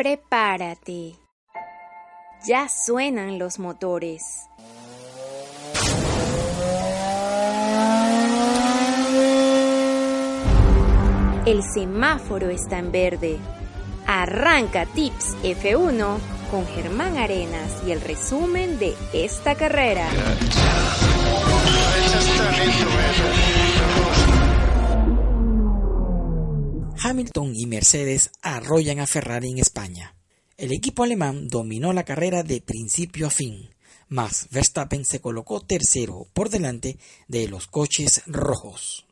Prepárate. Ya suenan los motores. El semáforo está en verde. Arranca Tips F1 con Germán Arenas y el resumen de esta carrera. Hamilton y Mercedes arrollan a Ferrari en España. El equipo alemán dominó la carrera de principio a fin, mas Verstappen se colocó tercero por delante de los coches rojos.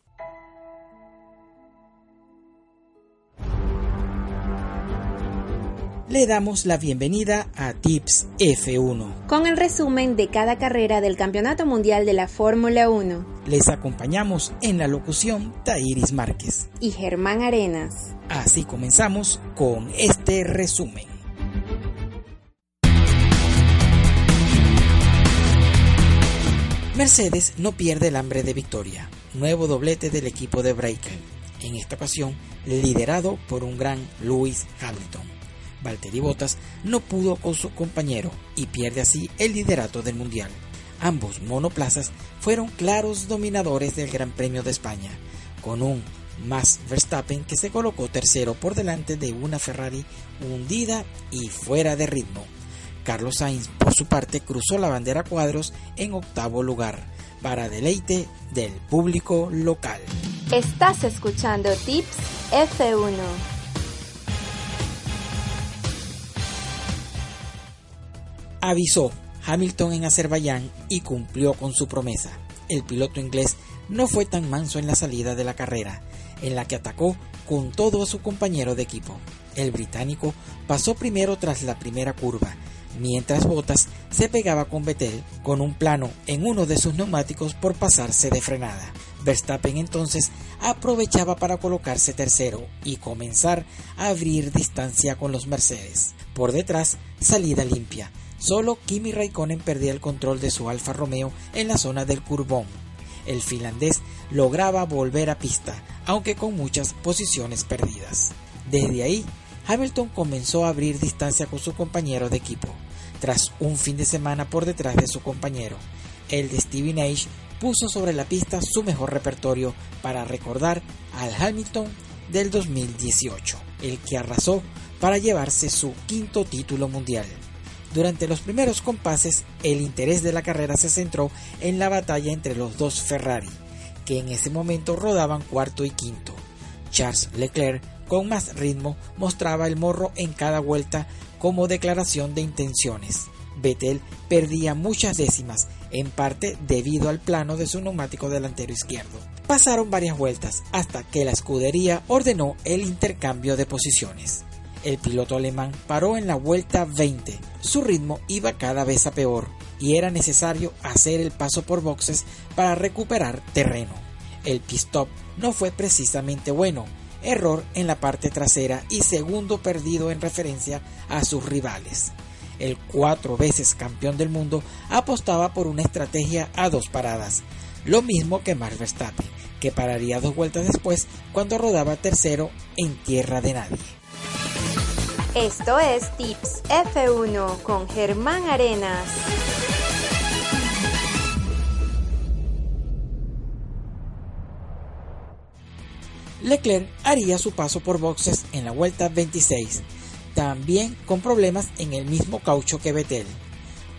Le damos la bienvenida a Tips F1. Con el resumen de cada carrera del Campeonato Mundial de la Fórmula 1. Les acompañamos en la locución Tairis Márquez y Germán Arenas. Así comenzamos con este resumen. Mercedes no pierde el hambre de victoria. Nuevo doblete del equipo de Breaker. En esta ocasión, liderado por un gran Lewis Hamilton. Valtteri Bottas no pudo con su compañero y pierde así el liderato del mundial. Ambos monoplazas fueron claros dominadores del Gran Premio de España, con un Max Verstappen que se colocó tercero por delante de una Ferrari hundida y fuera de ritmo. Carlos Sainz, por su parte, cruzó la bandera cuadros en octavo lugar, para deleite del público local. Estás escuchando Tips F1. Avisó Hamilton en Azerbaiyán y cumplió con su promesa. El piloto inglés no fue tan manso en la salida de la carrera, en la que atacó con todo a su compañero de equipo. El británico pasó primero tras la primera curva, mientras Bottas se pegaba con Vettel con un plano en uno de sus neumáticos por pasarse de frenada. Verstappen entonces aprovechaba para colocarse tercero y comenzar a abrir distancia con los Mercedes. Por detrás, salida limpia, Solo Kimi Raikkonen perdía el control de su Alfa Romeo en la zona del Curbón. El finlandés lograba volver a pista, aunque con muchas posiciones perdidas. Desde ahí, Hamilton comenzó a abrir distancia con su compañero de equipo. Tras un fin de semana por detrás de su compañero, el de Stevie Nash puso sobre la pista su mejor repertorio para recordar al Hamilton del 2018, el que arrasó para llevarse su quinto título mundial. Durante los primeros compases, el interés de la carrera se centró en la batalla entre los dos Ferrari, que en ese momento rodaban cuarto y quinto. Charles Leclerc, con más ritmo, mostraba el morro en cada vuelta como declaración de intenciones. Vettel perdía muchas décimas, en parte debido al plano de su neumático delantero izquierdo. Pasaron varias vueltas hasta que la escudería ordenó el intercambio de posiciones. El piloto alemán paró en la vuelta 20. Su ritmo iba cada vez a peor y era necesario hacer el paso por boxes para recuperar terreno. El pit stop no fue precisamente bueno, error en la parte trasera y segundo perdido en referencia a sus rivales. El cuatro veces campeón del mundo apostaba por una estrategia a dos paradas, lo mismo que Max Verstappen, que pararía dos vueltas después cuando rodaba tercero en tierra de nadie. Esto es Tips F1 con Germán Arenas. Leclerc haría su paso por boxes en la vuelta 26, también con problemas en el mismo caucho que Vettel.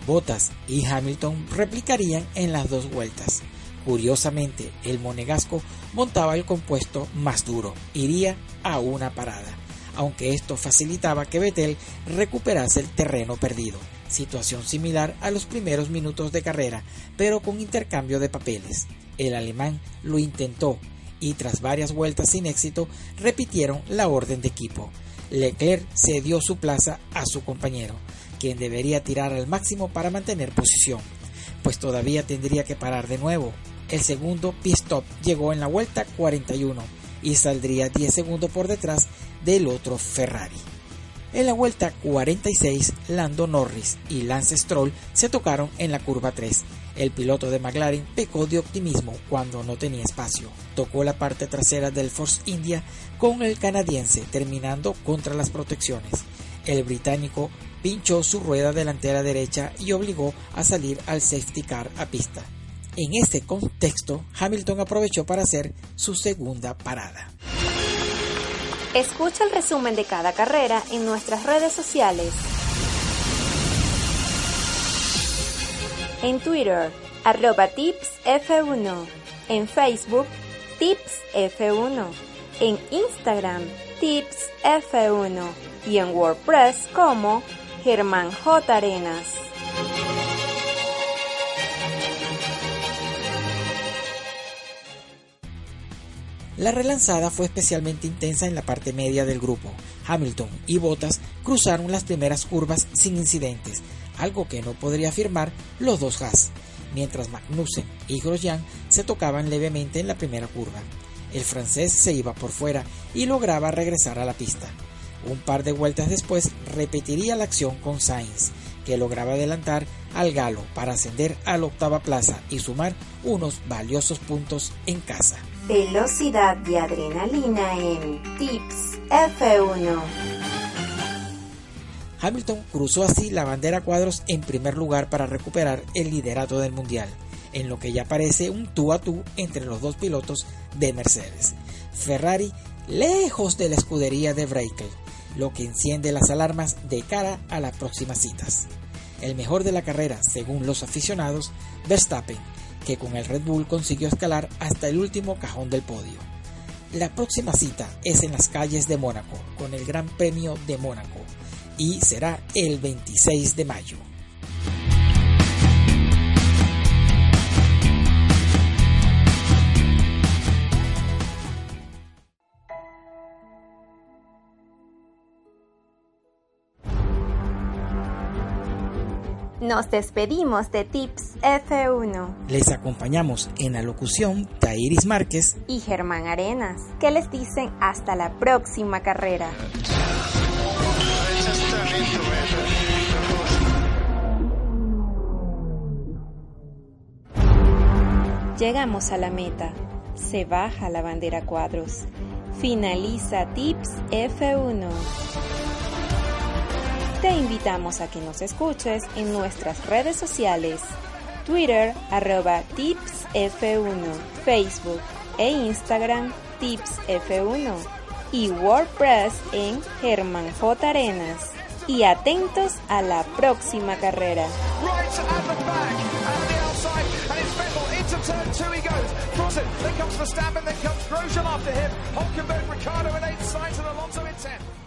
Bottas y Hamilton replicarían en las dos vueltas. Curiosamente, el monegasco montaba el compuesto más duro, iría a una parada aunque esto facilitaba que Vettel recuperase el terreno perdido. Situación similar a los primeros minutos de carrera, pero con intercambio de papeles. El alemán lo intentó y tras varias vueltas sin éxito repitieron la orden de equipo. Leclerc cedió su plaza a su compañero, quien debería tirar al máximo para mantener posición, pues todavía tendría que parar de nuevo. El segundo pit stop llegó en la vuelta 41 y saldría 10 segundos por detrás del otro Ferrari. En la vuelta 46, Lando Norris y Lance Stroll se tocaron en la curva 3. El piloto de McLaren pecó de optimismo cuando no tenía espacio. Tocó la parte trasera del Force India con el canadiense, terminando contra las protecciones. el británico pinchó su rueda delantera derecha y obligó a salir al safety car a pista. En este contexto, Hamilton aprovechó para hacer su segunda parada. Escucha el resumen de cada carrera en nuestras redes sociales. En Twitter, arroba tipsf1. En Facebook, tipsf1. En Instagram, tipsf1. Y en WordPress como Germán J. Arenas. La relanzada fue especialmente intensa en la parte media del grupo. Hamilton y Bottas cruzaron las primeras curvas sin incidentes, algo que no podría afirmar los dos Haas, mientras Magnussen y Grosjean se tocaban levemente en la primera curva. El francés se iba por fuera y lograba regresar a la pista. Un par de vueltas después repetiría la acción con Sainz, que lograba adelantar al galo para ascender a la octava plaza y sumar unos valiosos puntos en casa. Velocidad de adrenalina en Tips F1. Hamilton cruzó así la bandera cuadros en primer lugar para recuperar el liderato del mundial, en lo que ya parece un tú a tú entre los dos pilotos de Mercedes. Ferrari lejos de la escudería de Brakel, lo que enciende las alarmas de cara a las próximas citas. El mejor de la carrera, según los aficionados, Verstappen, que con el Red Bull consiguió escalar hasta el último cajón del podio. La próxima cita es en las calles de Mónaco, con el Gran Premio de Mónaco, y será el 26 de mayo. Nos despedimos de Tips F1. Les acompañamos en la locución Tairis Márquez y Germán Arenas, que les dicen hasta la próxima carrera. Llegamos a la meta. Se baja la bandera cuadros. Finaliza Tips F1. Te invitamos a que nos escuches en nuestras redes sociales, Twitter arroba tipsf1, Facebook e Instagram tipsf1 y WordPress en Germán J. Arenas. Y atentos a la próxima carrera. Then comes. Then comes Grosjean after him. Ricardo, signs and Alonso.